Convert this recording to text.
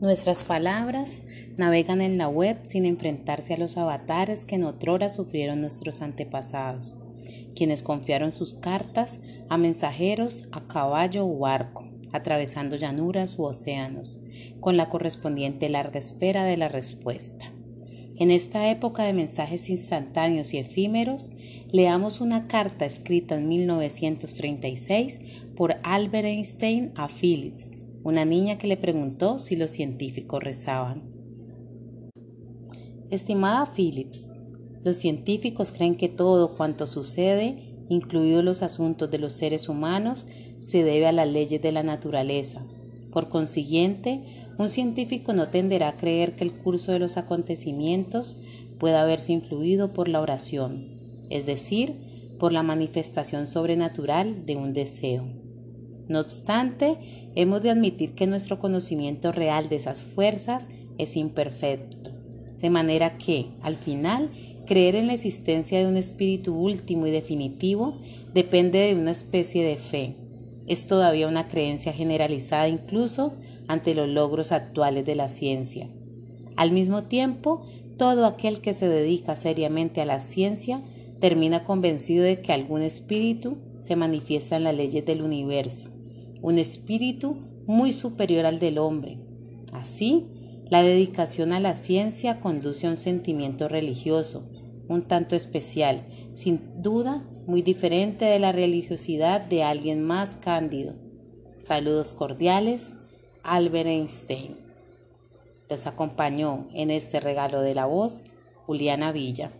Nuestras palabras navegan en la web sin enfrentarse a los avatares que en otrora sufrieron nuestros antepasados, quienes confiaron sus cartas a mensajeros a caballo o barco, atravesando llanuras u océanos, con la correspondiente larga espera de la respuesta. En esta época de mensajes instantáneos y efímeros, leamos una carta escrita en 1936 por Albert Einstein a Phillips, una niña que le preguntó si los científicos rezaban. Estimada Phillips, los científicos creen que todo cuanto sucede, incluidos los asuntos de los seres humanos, se debe a las leyes de la naturaleza. Por consiguiente, un científico no tenderá a creer que el curso de los acontecimientos pueda haberse influido por la oración, es decir, por la manifestación sobrenatural de un deseo. No obstante, hemos de admitir que nuestro conocimiento real de esas fuerzas es imperfecto, de manera que, al final, creer en la existencia de un espíritu último y definitivo depende de una especie de fe. Es todavía una creencia generalizada incluso ante los logros actuales de la ciencia. Al mismo tiempo, todo aquel que se dedica seriamente a la ciencia termina convencido de que algún espíritu se manifiesta en las leyes del universo un espíritu muy superior al del hombre. Así, la dedicación a la ciencia conduce a un sentimiento religioso, un tanto especial, sin duda muy diferente de la religiosidad de alguien más cándido. Saludos cordiales, Albert Einstein. Los acompañó en este regalo de la voz Juliana Villa.